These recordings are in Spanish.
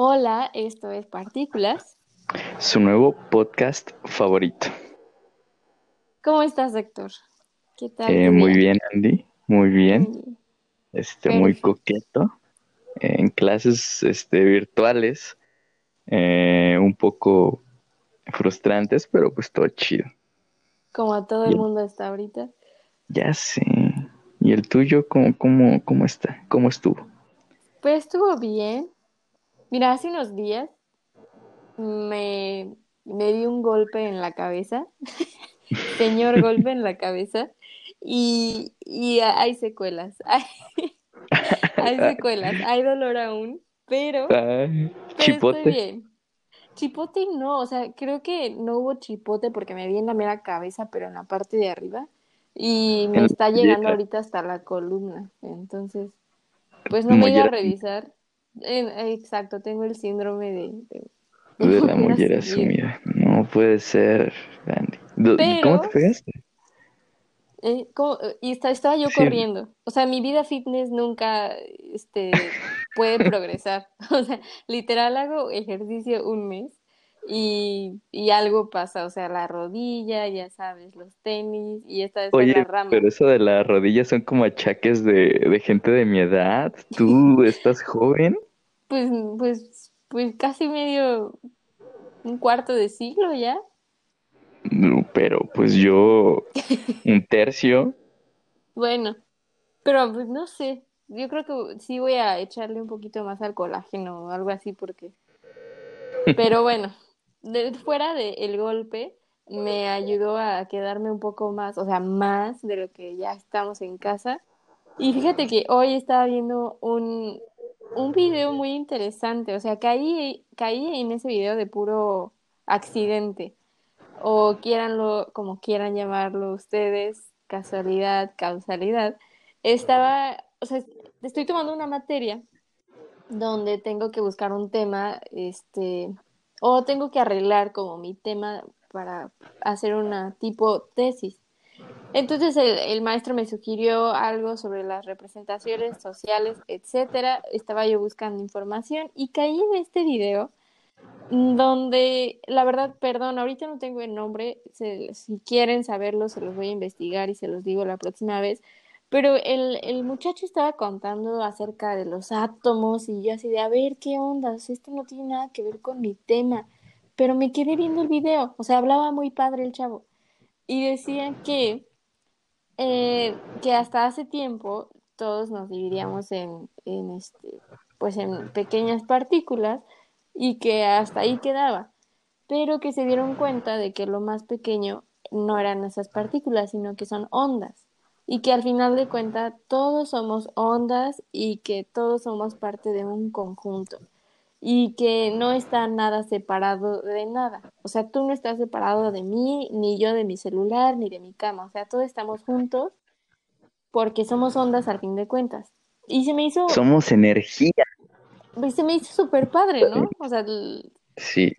Hola, esto es Partículas. Su nuevo podcast favorito. ¿Cómo estás, Héctor? ¿Qué tal? Eh, muy bien, Andy. Muy bien. Este, muy coqueto. en clases este, virtuales. Eh, un poco frustrantes, pero pues todo chido. Como todo el mundo está ahorita. Ya sé. ¿Y el tuyo cómo, cómo, cómo está? ¿Cómo estuvo? Pues estuvo bien. Mira, hace unos días me, me di un golpe en la cabeza. Señor golpe en la cabeza. Y, y hay secuelas. Hay, secuelas. Hay dolor aún. Pero, chipote. estoy bien. Chipote no, o sea, creo que no hubo chipote porque me vi en la mera cabeza, pero en la parte de arriba. Y me está llegando ahorita hasta la columna. Entonces, pues no me iba a revisar. Exacto, tengo el síndrome de... De, la mollera sumida. No puede ser, ¿Cómo te pegaste? Eh, y estaba yo corriendo. O sea, mi vida fitness nunca este, puede progresar. O sea, literal hago ejercicio un mes y, y, algo pasa. O sea, la rodilla, ya sabes, los tenis y esta es Oye, la rama. Pero eso de la rodilla son como achaques de, de gente de mi edad. ¿Tú estás joven? Pues, pues, pues casi medio, un cuarto de siglo ya pero pues yo un tercio. bueno, pero pues no sé, yo creo que sí voy a echarle un poquito más al colágeno o algo así porque... Pero bueno, de, fuera del golpe me ayudó a quedarme un poco más, o sea, más de lo que ya estamos en casa. Y fíjate que hoy estaba viendo un, un video muy interesante, o sea, caí, caí en ese video de puro accidente o quieranlo como quieran llamarlo ustedes, casualidad, causalidad, estaba, o sea, estoy tomando una materia donde tengo que buscar un tema, este, o tengo que arreglar como mi tema para hacer una tipo tesis. Entonces el, el, maestro me sugirió algo sobre las representaciones sociales, etcétera. Estaba yo buscando información y caí en este video donde la verdad, perdón, ahorita no tengo el nombre, si quieren saberlo se los voy a investigar y se los digo la próxima vez, pero el, el muchacho estaba contando acerca de los átomos y yo así de, a ver, ¿qué onda? Esto no tiene nada que ver con mi tema, pero me quedé viendo el video, o sea, hablaba muy padre el chavo y decía que, eh, que hasta hace tiempo todos nos dividíamos en, en este, pues en pequeñas partículas, y que hasta ahí quedaba, pero que se dieron cuenta de que lo más pequeño no eran esas partículas, sino que son ondas. Y que al final de cuentas todos somos ondas y que todos somos parte de un conjunto y que no está nada separado de nada. O sea, tú no estás separado de mí, ni yo de mi celular, ni de mi cama. O sea, todos estamos juntos porque somos ondas al fin de cuentas. Y se me hizo... Somos energía se me hizo súper padre, ¿no? O sea, sí.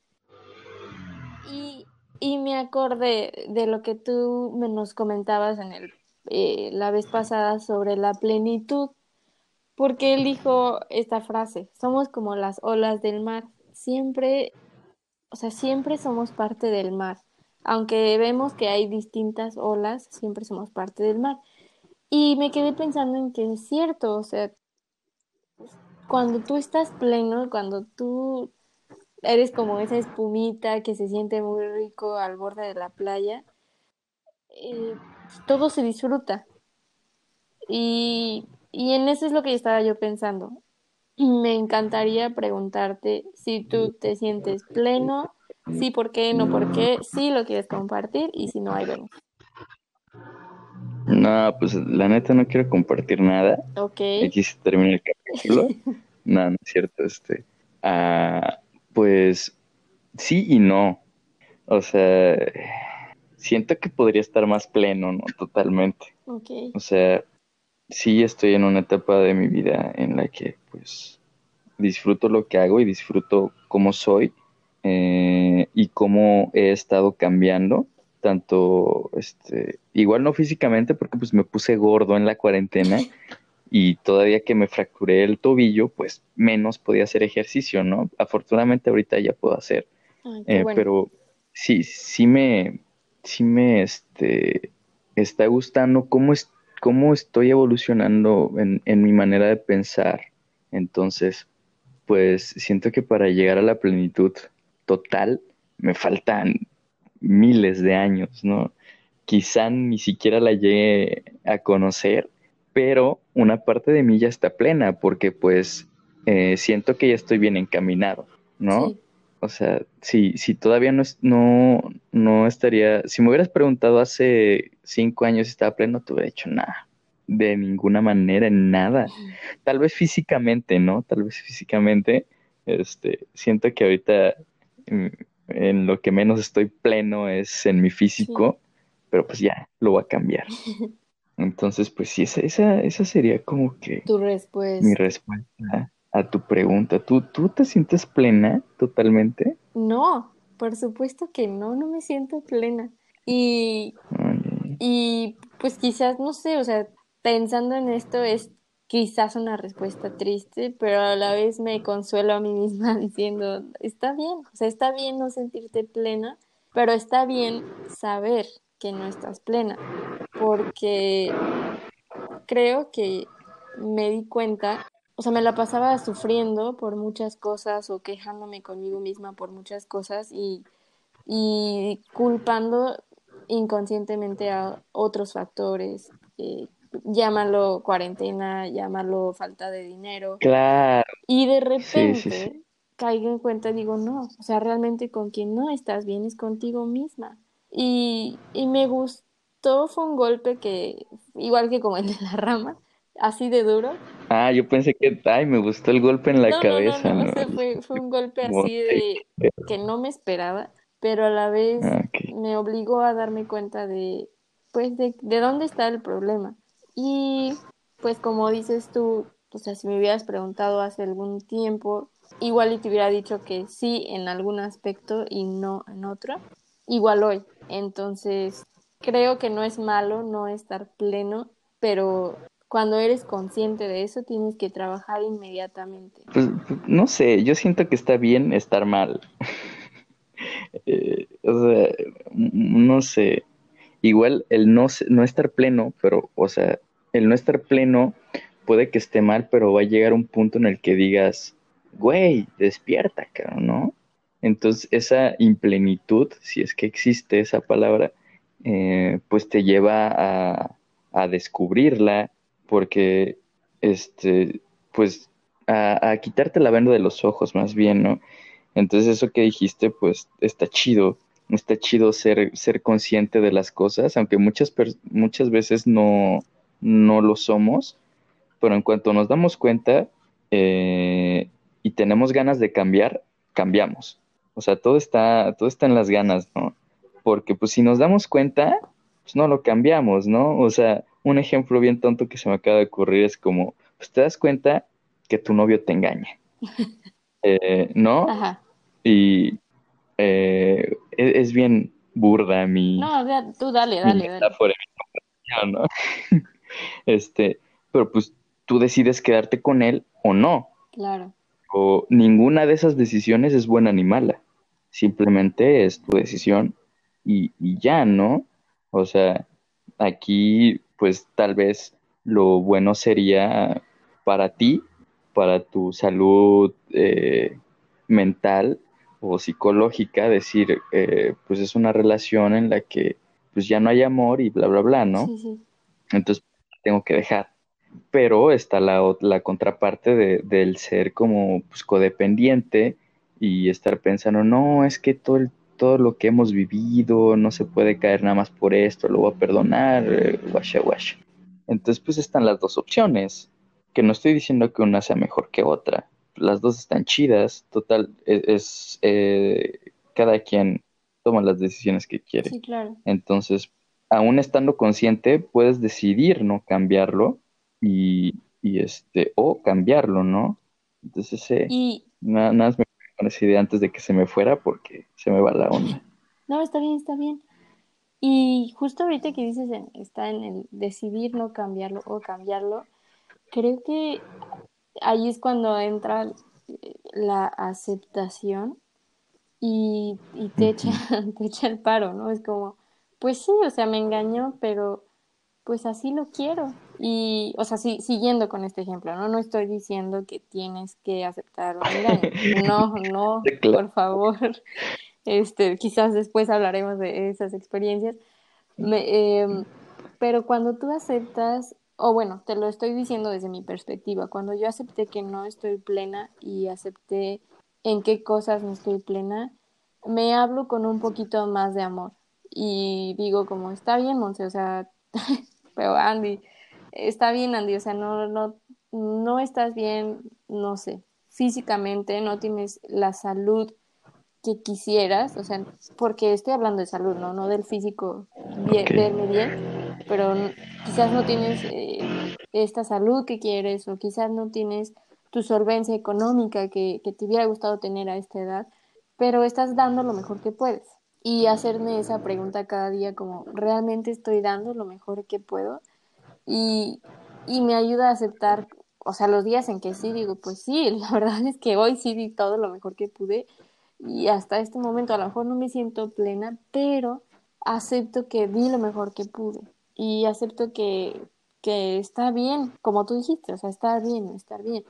Y, y, me acordé de lo que tú me nos comentabas en el, eh, la vez pasada sobre la plenitud, porque él dijo esta frase, somos como las olas del mar, siempre, o sea, siempre somos parte del mar, aunque vemos que hay distintas olas, siempre somos parte del mar. Y me quedé pensando en que es cierto, o sea, cuando tú estás pleno, cuando tú eres como esa espumita que se siente muy rico al borde de la playa, eh, todo se disfruta. Y, y en eso es lo que estaba yo pensando. Me encantaría preguntarte si tú te sientes pleno, sí, por qué, no por qué, si lo quieres compartir y si no, hay vemos. No, pues la neta no quiero compartir nada. Ok. Aquí se termina el capítulo. no, no es cierto. Este, ah, pues sí y no. O sea, siento que podría estar más pleno, ¿no? Totalmente. Ok. O sea, sí estoy en una etapa de mi vida en la que, pues, disfruto lo que hago y disfruto cómo soy eh, y cómo he estado cambiando tanto, este, igual no físicamente, porque pues me puse gordo en la cuarentena y todavía que me fracturé el tobillo, pues menos podía hacer ejercicio, ¿no? Afortunadamente ahorita ya puedo hacer, eh, pero sí, sí me, sí me, este, está gustando cómo, es, cómo estoy evolucionando en, mi manera de pensar. Entonces, pues siento que para llegar a la plenitud total me faltan miles de años, ¿no? Quizá ni siquiera la llegue a conocer, pero una parte de mí ya está plena porque pues eh, siento que ya estoy bien encaminado, ¿no? O sea, si, si todavía no, no, no estaría, si me hubieras preguntado hace cinco años si estaba pleno, te hubiera dicho nada, de ninguna manera, en nada. Tal vez físicamente, ¿no? Tal vez físicamente, este, siento que ahorita mm, en, lo que menos estoy pleno es en mi físico, pero pues ya, lo voy a cambiar. Entonces, pues sí, esa, esa, esa sería como que tu respuesta. mi respuesta a tu pregunta. ¿Tú, ¿Tú te sientes plena totalmente? No, por supuesto que no, no me siento plena. Y, y pues quizás, no sé, o sea, pensando en esto es quizás una respuesta triste, pero a la vez me consuelo a mí misma diciendo, está bien, o sea, está bien no sentirte plena, pero está bien saber que no estás plena, porque creo que me di cuenta o sea, me la pasaba sufriendo por muchas cosas o quejándome conmigo misma por muchas cosas y, y culpando inconscientemente a otros factores. Eh, llámalo cuarentena, llámalo falta de dinero. Claro. Y de repente caigo en cuenta y digo, no, o sea, realmente con quien no estás bien es contigo misma. Y, y me gustó, fue un golpe que, igual que como el de la rama, así de duro. Ah, yo pensé que, ay, me gustó el golpe en la cabeza. No, no, no, fue, fue, un golpe así de que no me esperaba, pero a la vez ah, me obligó a darme cuenta de, pues, de, de dónde está el problema. Y, pues, como dices tú, o sea, si me hubieras preguntado hace algún tiempo, igual y te hubiera dicho que sí en algún aspecto y no en otro, igual hoy. Entonces, creo que no es malo no estar pleno, pero cuando eres consciente de eso, tienes que trabajar inmediatamente. Pues, no sé, yo siento que está bien estar mal. Eh, o sea, no sé. Igual el no, no estar pleno, pero, o sea, el no estar pleno puede que esté mal, pero va a llegar un punto en el que digas, güey, despierta, ¿no? Entonces, esa implenitud, si es que existe esa palabra, eh, pues te lleva a, a descubrirla, porque, este, pues, a, quitarte la venda de los ojos más bien, ¿no? Entonces eso que dijiste, pues, está chido, está chido ser, ser consciente de las cosas, aunque muchas, muchas veces no, no lo somos, pero en cuanto nos damos cuenta eh, y tenemos ganas de cambiar, cambiamos. O sea, todo está, todo está en las ganas, ¿no? Porque pues si nos damos cuenta, pues no lo cambiamos, ¿no? O sea, un ejemplo bien tonto que se me acaba de ocurrir es como, pues te das cuenta que tu novio te engaña, eh, ¿no? Ajá. Y eh, e-, es, bien burda mi... No, tú dale, dale, dale. ¿no? este, pero pues tú decides quedarte con él o no. Claro. O ninguna de esas decisiones es buena ni mala. Simplemente es tu decisión y, y ya, ¿no? O sea, aquí pues tal vez lo bueno sería para ti, para tu salud eh, mental o psicológica, decir, eh, pues es una relación en la que pues ya no hay amor y bla, bla, bla, ¿no? Sí, sí. Entonces tengo que dejar. Pero está la, la contraparte de, del ser como pues, codependiente y estar pensando, no, es que todo el todo lo que hemos vivido, no se puede caer nada más por esto, lo voy a perdonar, eh, washa washa. Entonces, pues están las dos opciones, que no estoy diciendo que una sea mejor que otra, las dos están chidas, total, e, es, eh, cada quien toma las decisiones que quiere. Sí, claro. Entonces, aún estando consciente, puedes decidir no cambiarlo y, y este, o cambiarlo, ¿no? Entonces, eh, y... nada, nada más me con esa idea antes de que se me fuera porque se me va la onda. No, está bien, está bien. Y justo ahorita que dices está en el decidir no cambiarlo o cambiarlo, creo que ahí es cuando entra la aceptación y, te, echa, te echa el paro, ¿no? Es como, pues sí, o sea, me engañó, pero pues así lo quiero. Y, o sea, sí, siguiendo con este ejemplo, ¿no? No estoy diciendo que tienes que aceptar un engaño. No, no, por favor. Este, quizás después hablaremos de esas experiencias. Em, pero cuando tú aceptas, o bueno, te lo estoy diciendo desde mi perspectiva, cuando yo acepté que no estoy plena y acepté en qué cosas no estoy plena, me hablo con un poquito más de amor y digo como, está bien, Monse, o sea, pero Andy, está bien, Andy, o sea, no, no, no estás bien, no sé, físicamente, no tienes la salud que quisieras, o sea, porque estoy hablando de salud, ¿no? No del físico, bien, verme bien, pero quizás no tienes eh, esta salud que quieres o quizás no tienes tu solvencia económica que, que te hubiera gustado tener a esta edad, pero estás dando lo mejor que puedes. Y hacerme esa pregunta cada día como, ¿realmente estoy dando lo mejor que puedo? Y, y me ayuda a aceptar, o sea, los días en que sí digo, pues sí, la verdad es que hoy sí di todo lo mejor que pude y hasta este momento a lo mejor no me siento plena, pero acepto que di lo mejor que pude y acepto que, que está bien, como tú dijiste, o sea, está bien, estar bien.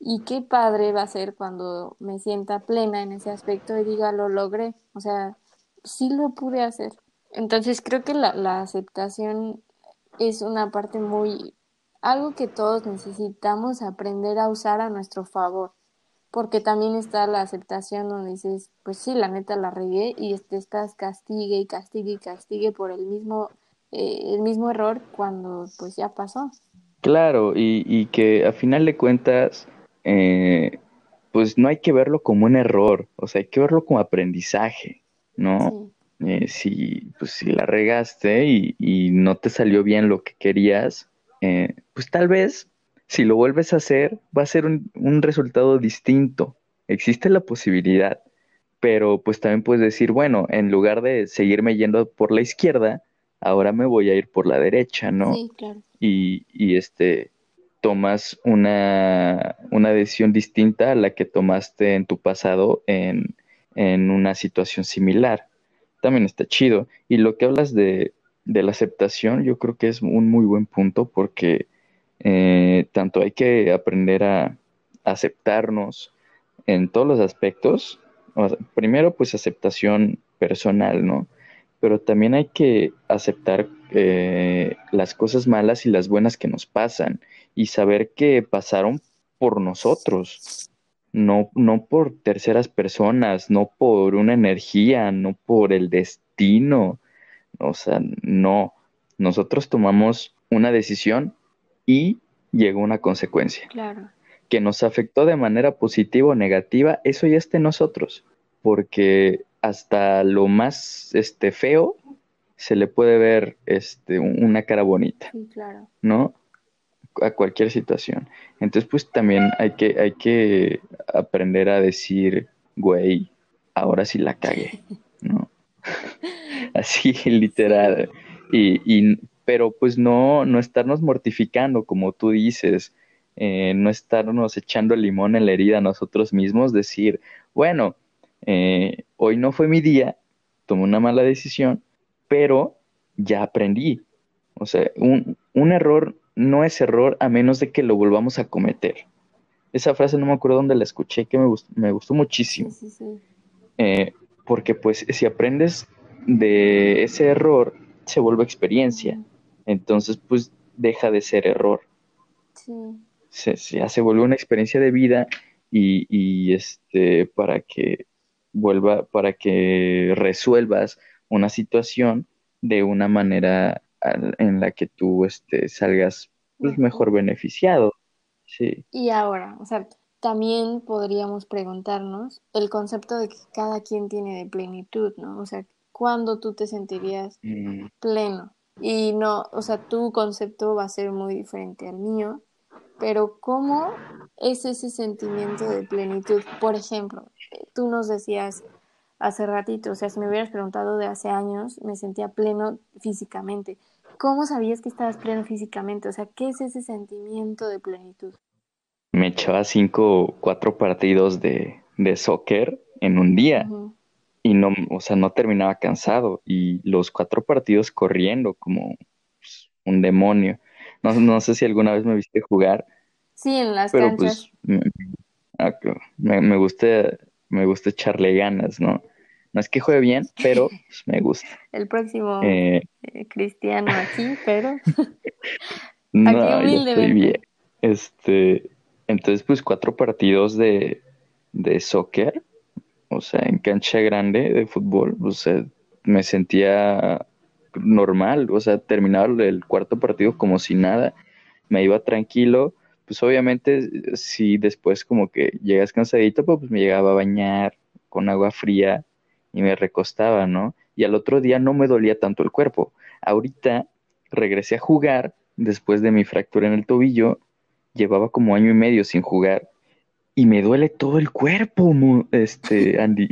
Y qué padre va a ser cuando me sienta plena en ese aspecto y diga, lo logré, o sea, sí lo pude hacer. Entonces creo que la, la aceptación es una parte muy, algo que todos necesitamos aprender a usar a nuestro favor porque también está la aceptación donde dices, pues sí, la neta la regué y te estás castigue y castigue y castigue por el mismo, eh, el mismo error cuando pues ya pasó. Claro, y, y que a final de cuentas, eh, pues no hay que verlo como un error, o sea, hay que verlo como aprendizaje, ¿no? Eh, si, pues, si la regaste y, y, no te salió bien lo que querías, pues tal vez si lo vuelves a hacer, va a ser un, resultado distinto. Existe la posibilidad, pero pues también puedes decir, bueno, en lugar de seguirme yendo por la izquierda, ahora me voy a ir por la derecha, ¿no? Sí, claro. Y, y este, tomas una, una, decisión distinta a la que tomaste en tu pasado en, en, una situación similar. También está chido. Y lo que hablas de, de la aceptación, yo creo que es un muy buen punto porque eh, tanto hay que aprender a aceptarnos en todos los aspectos. primero, pues aceptación personal, ¿no? Pero también hay que aceptar eh, las cosas malas y las buenas que nos pasan y saber que pasaron por nosotros, no, no por terceras personas, no por una energía, no por el destino. O sea, no. Nosotros tomamos una decisión y llegó una consecuencia. Claro. Que nos afectó de manera positiva o negativa, eso ya está en nosotros, porque hasta lo más este, feo se le puede ver este, una cara bonita, sí, claro. ¿no? A cualquier situación. Entonces, pues también hay que, hay que aprender a decir, güey, ahora sí la cagué, ¿no? Así, literal. Y, y, pero pues no, no estarnos mortificando, como tú dices, eh, no estarnos echando limón en la herida a nosotros mismos, decir, bueno, eh, hoy no fue mi día, tomé una mala decisión, pero ya aprendí. O sea, un, un error no es error a menos de que lo volvamos a cometer. Esa frase no me acuerdo dónde la escuché, que me gustó, me gustó muchísimo. Sí, sí, sí. Eh, porque pues si aprendes de ese error, se vuelve experiencia entonces pues deja de ser error. Sí. Se, se, vuelve una experiencia de vida y, y, este para que vuelva, para que resuelvas una situación de una manera en la que tú este, salgas pues, mejor beneficiado. Sí. Y ahora, o sea, también podríamos preguntarnos el concepto de que cada quien tiene de plenitud, ¿no? O sea, ¿cuándo tú te sentirías mm. pleno? Y no, o sea, tu concepto va a ser muy diferente al mío, pero ¿cómo es ese sentimiento de plenitud? Por ejemplo, tú nos decías hace ratito, o sea, si me hubieras preguntado de hace años, me sentía pleno físicamente. ¿Cómo sabías que estabas pleno físicamente? O sea, ¿qué es ese sentimiento de plenitud? Me echaba cinco, cuatro partidos de, de soccer en un día. Y no, o sea, no terminaba cansado. Y los cuatro partidos corriendo como pues, un demonio. No, no sé si alguna vez me viste jugar. Sí, en las pero Pues, ah, me, me, gusta, me gusta echarle ganas, ¿no? No es que juegue bien, pero pues, me gusta. El próximo eh, eh, cristiano aquí, pero no, aquí yo estoy bien. Este, entonces, pues cuatro partidos de, de soccer, o sea, en cancha grande de fútbol, o sea, me sentía normal, o sea, terminaba el cuarto partido como si nada, me iba tranquilo, pues obviamente si después como que llegas cansadito, pues, pues me llegaba a bañar con agua fría y me recostaba, ¿no? Y al otro día no me dolía tanto el cuerpo. Ahorita regresé a jugar después de mi fractura en el tobillo, llevaba como año y medio sin jugar y me duele todo el cuerpo, este Andy.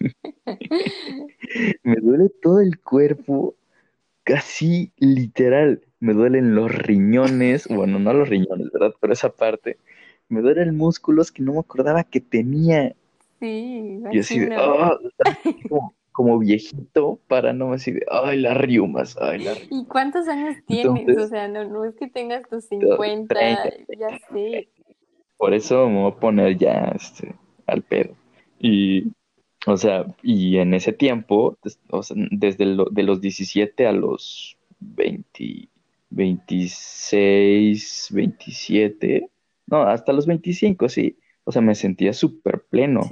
me duele todo el cuerpo, casi literal. Me duelen los riñones, bueno, no los riñones, ¿verdad? Pero esa parte. Me duelen músculos que no me acordaba que tenía. Sí, y así de, oh", como, viejito, para no decir, ay, las riumas, ay, las ¿Y cuántos años tienes? o sea, no, es que tengas tus 50, ya sé. Por eso me voy a poner ya este, al pedo. Y, o sea, y en ese tiempo, desde de los 17 a los 20, 26, 27, no, hasta los 25, sí. O sea, me sentía súper pleno,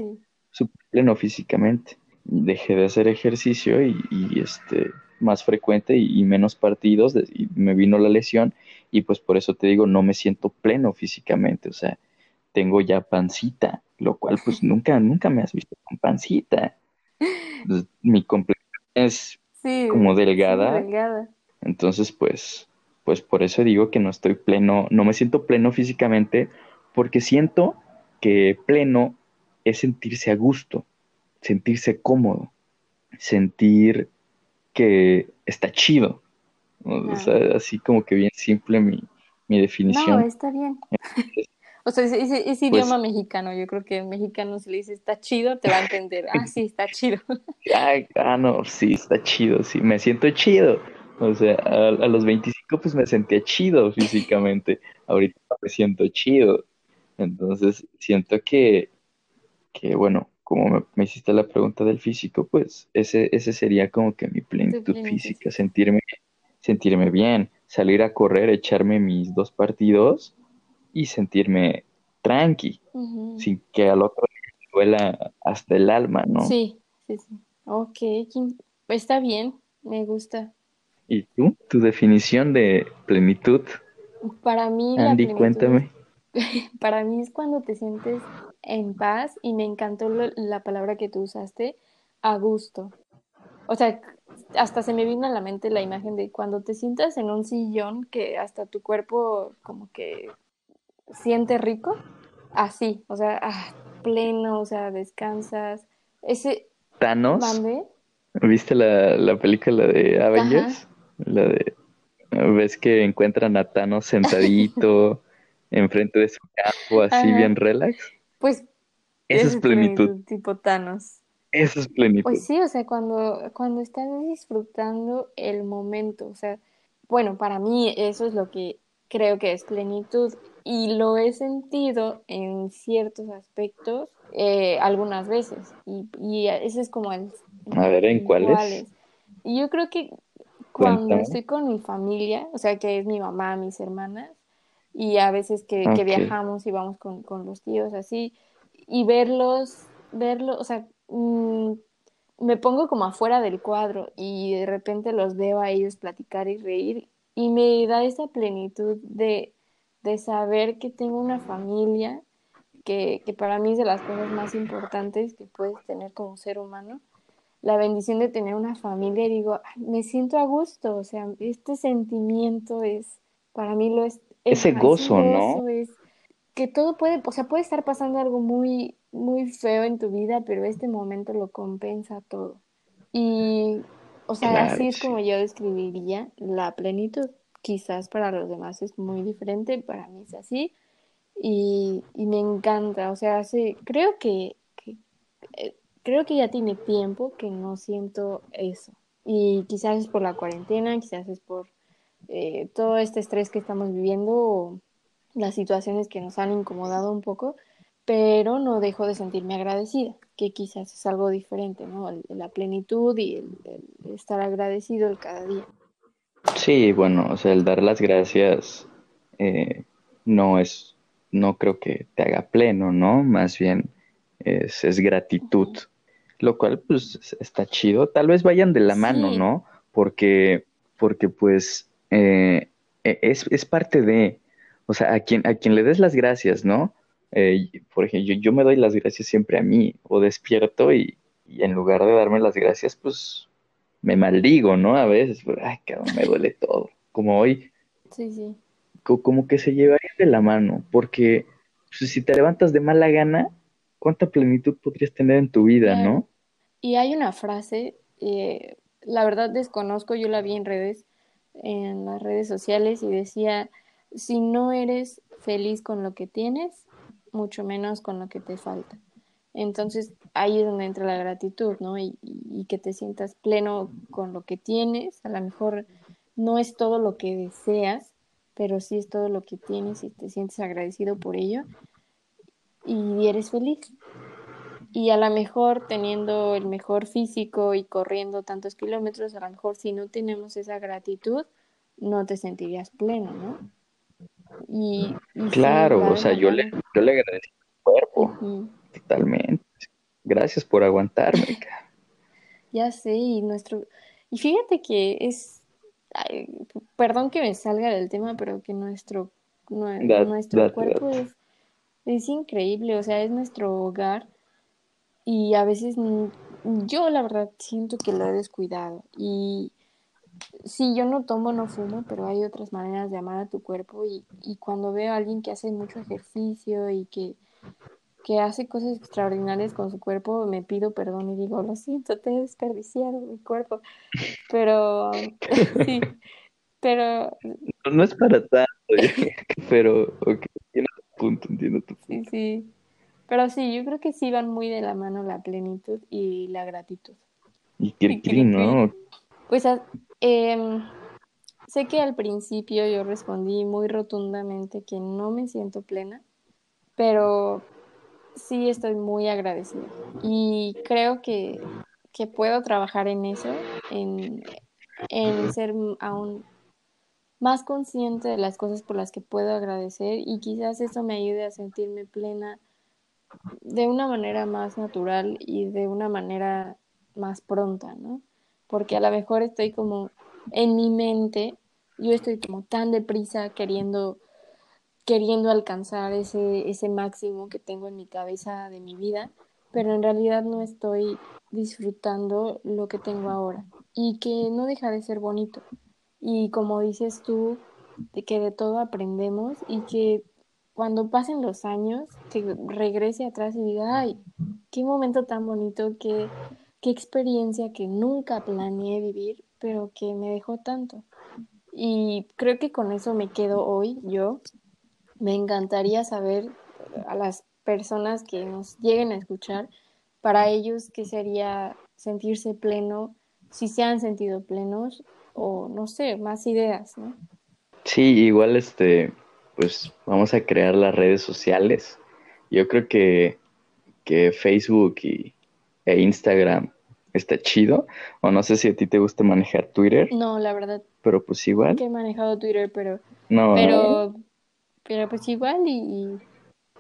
súper pleno físicamente. Dejé de hacer ejercicio y, este, más frecuente y, menos partidos, y me vino la lesión y pues por eso te digo, no me siento pleno físicamente, o sea, tengo ya pancita, lo cual pues nunca, nunca me has visto con pancita. Pues, mi complexión es como delgada. delgada. Entonces, pues, pues por eso digo que no estoy pleno, no me siento pleno físicamente, porque siento que pleno es sentirse a gusto, sentirse cómodo, sentir que está chido. O sea, así como que bien simple mi, mi definición. No, está bien. O sea, ese, ese, pues idioma mexicano, yo creo que en mexicano si le dice está chido, te va a entender. Ah, sí, está chido. ah, no, sí, está chido, sí, me siento chido. O sea, a, los 25 pues me sentía chido físicamente. Ahorita me siento chido. Entonces, siento que, que bueno, como me, hiciste la pregunta del físico, pues ese, ese sería como que mi plenitud física, sentirme, sentirme bien, salir a correr, echarme mis dos partidos y sentirme tranqui, sin que al otro le duela hasta el alma, ¿no? Sí, sí, sí. Ok, está bien, me gusta. ¿Y tú? ¿Tu definición de plenitud? Para mí, Andy, cuéntame. Para mí es cuando te sientes en paz y me encantó la palabra que tú usaste, a gusto. O sea, hasta se me vino a la mente la imagen de cuando te sientas en un sillón que hasta tu cuerpo como que siente rico, así, o sea, ah, pleno, o sea, descansas. Ese. Thanos. ¿Viste la, la película de Avengers? La de. ¿Ves que encuentran a Thanos sentadito enfrente de su campo, así bien relax? Pues. Eso es plenitud. Tipo Thanos. Eso es plenitud. Pues sí, o sea, cuando, cuando estás disfrutando el momento, o sea, bueno, para mí eso es lo que creo que es plenitud y lo he sentido en ciertos aspectos eh, algunas veces y, y, ese es como el... A ver, ¿en cuáles? Yo creo que cuando estoy con mi familia, o sea, que es mi mamá, mis hermanas, y a veces que, viajamos y vamos con, con, los tíos así, y verlos, verlos, o sea, mm, me pongo como afuera del cuadro y de repente los veo a ellos platicar y reír y me da esa plenitud de de saber que tengo una familia, que, que, para mí es de las cosas más importantes que puedes tener como ser humano, la bendición de tener una familia y digo, me siento a gusto, o sea, este sentimiento es, para mí lo es... Ese gozo, ¿no? Es que todo puede, o sea, puede estar pasando algo muy, muy feo en tu vida, pero este momento lo compensa todo. Y O sea, así es como yo describiría la plenitud. Quizás para los demás es muy diferente, para mí es así. Y, me encanta, o sea, sí, creo que, eh, creo que ya tiene tiempo que no siento eso. Y quizás es por la cuarentena, quizás es por eh, todo este estrés que estamos viviendo, las situaciones que nos han incomodado un poco, pero no dejo de sentirme agradecida, que quizás es algo diferente, ¿no? La plenitud y el, estar agradecido el cada día. Sí, bueno, o sea, el dar las gracias eh, no es, no creo que te haga pleno, ¿no? Más bien es, es gratitud, lo cual pues está chido. Tal vez vayan de la mano, ¿no? Porque, porque pues eh, e, es, es parte de, o sea, a quien, a quien le des las gracias, ¿no? Eh, por ejemplo, yo, me doy las gracias siempre a mí, o despierto y, en lugar de darme las gracias, pues me maldigo, ¿no? A veces, pues, ay, cabrón, me duele todo. Como hoy. Sí, sí. como que se llevaría de la mano, porque pues, si te levantas de mala gana, ¿cuánta plenitud podrías tener en tu vida, no? Y hay una frase, eh, la verdad desconozco, yo la vi en redes, en las redes sociales, y decía, si no eres feliz con lo que tienes, mucho menos con lo que te falta. Entonces ahí es donde entra la gratitud, ¿no? Y, que te sientas pleno con lo que tienes. A lo mejor no es todo lo que deseas, pero sí es todo lo que tienes y te sientes agradecido por ello y eres feliz. Y a lo mejor teniendo el mejor físico y corriendo tantos kilómetros, a lo mejor si no tenemos esa gratitud, no te sentirías pleno, ¿no? Y, claro, o sea, yo le, yo le agradecí mi cuerpo, totalmente. Gracias por aguantarme. ya sé, y nuestro, y fíjate que es, perdón que me salga del tema, pero que nuestro, nuestro cuerpo Es, es increíble, o sea, es nuestro hogar y a veces yo la verdad siento que lo he descuidado y sí, yo no tomo, no fumo, pero hay otras maneras de amar a tu cuerpo y, y cuando veo a alguien que hace mucho ejercicio y que, que hace cosas extraordinarias con su cuerpo, me pido perdón y digo, lo siento, te he desperdiciado mi cuerpo. Pero, sí, pero... No, es para tanto, pero, ok, entiendo tu punto, entiendo tu punto. Sí, sí. Pero sí, yo creo que sí van muy de la mano la plenitud y la gratitud. Y que ¿no? Pues eh, sé que al principio yo respondí muy rotundamente que no me siento plena, pero sí estoy muy agradecida y creo que, que puedo trabajar en eso, en, en ser aún más consciente de las cosas por las que puedo agradecer y quizás eso me ayude a sentirme plena de una manera más natural y de una manera más pronta, ¿no? porque a lo mejor estoy como en mi mente, yo estoy como tan deprisa queriendo queriendo alcanzar ese, ese máximo que tengo en mi cabeza de mi vida, pero en realidad no estoy disfrutando lo que tengo ahora y que no deja de ser bonito. Y como dices tú, que de todo aprendemos y que cuando pasen los años, que regrese atrás y diga, ay, qué momento tan bonito, que qué experiencia que nunca planeé vivir, pero que me dejó tanto. Y creo que con eso me quedo hoy yo. Me encantaría saber a las personas que nos lleguen a escuchar, para ellos qué sería sentirse pleno, si se han sentido plenos o no sé, más ideas, ¿no? Sí, igual este, pues vamos a crear las redes sociales. Yo creo que, que Facebook y, e Instagram está chido. O no sé si a ti te gusta manejar Twitter. No, la verdad. Pero pues igual. Que he manejado Twitter, pero. No. Pero, pero pues igual y,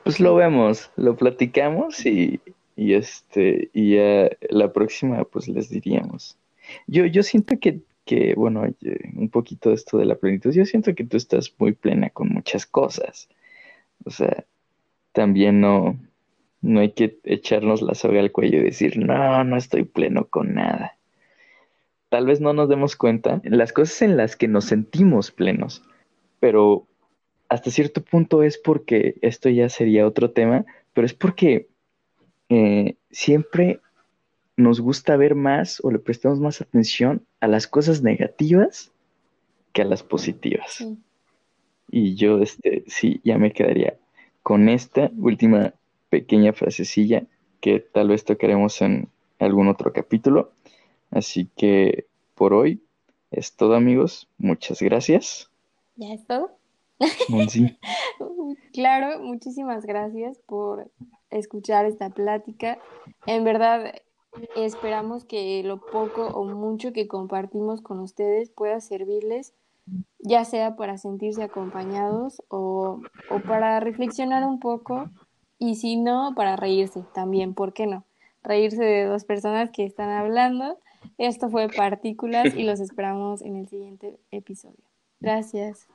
Pues lo vemos, lo platicamos y, y este, y ya la próxima pues les diríamos. Yo, yo siento que, que, bueno, un poquito de esto de la plenitud, yo siento que tú estás muy plena con muchas cosas. O sea, también no, no hay que echarnos la soga al cuello y decir, no, no estoy pleno con nada. Tal vez no nos demos cuenta en las cosas en las que nos sentimos plenos, pero hasta cierto punto es porque, esto ya sería otro tema, pero es porque eh, siempre nos gusta ver más o le prestamos más atención a las cosas negativas que a las positivas. Y yo, este, sí, ya me quedaría con esta última pequeña frasecilla que tal vez tocaremos en algún otro capítulo. Así que por hoy es todo, amigos. Muchas gracias. ¿Ya es todo? claro, muchísimas gracias por escuchar esta plática. En verdad, esperamos que lo poco o mucho que compartimos con ustedes pueda servirles, ya sea para sentirse acompañados o, o para reflexionar un poco y si no, para reírse también, ¿por qué no? Reírse de dos personas que están hablando. Esto fue Partículas y los esperamos en el siguiente episodio. Gracias.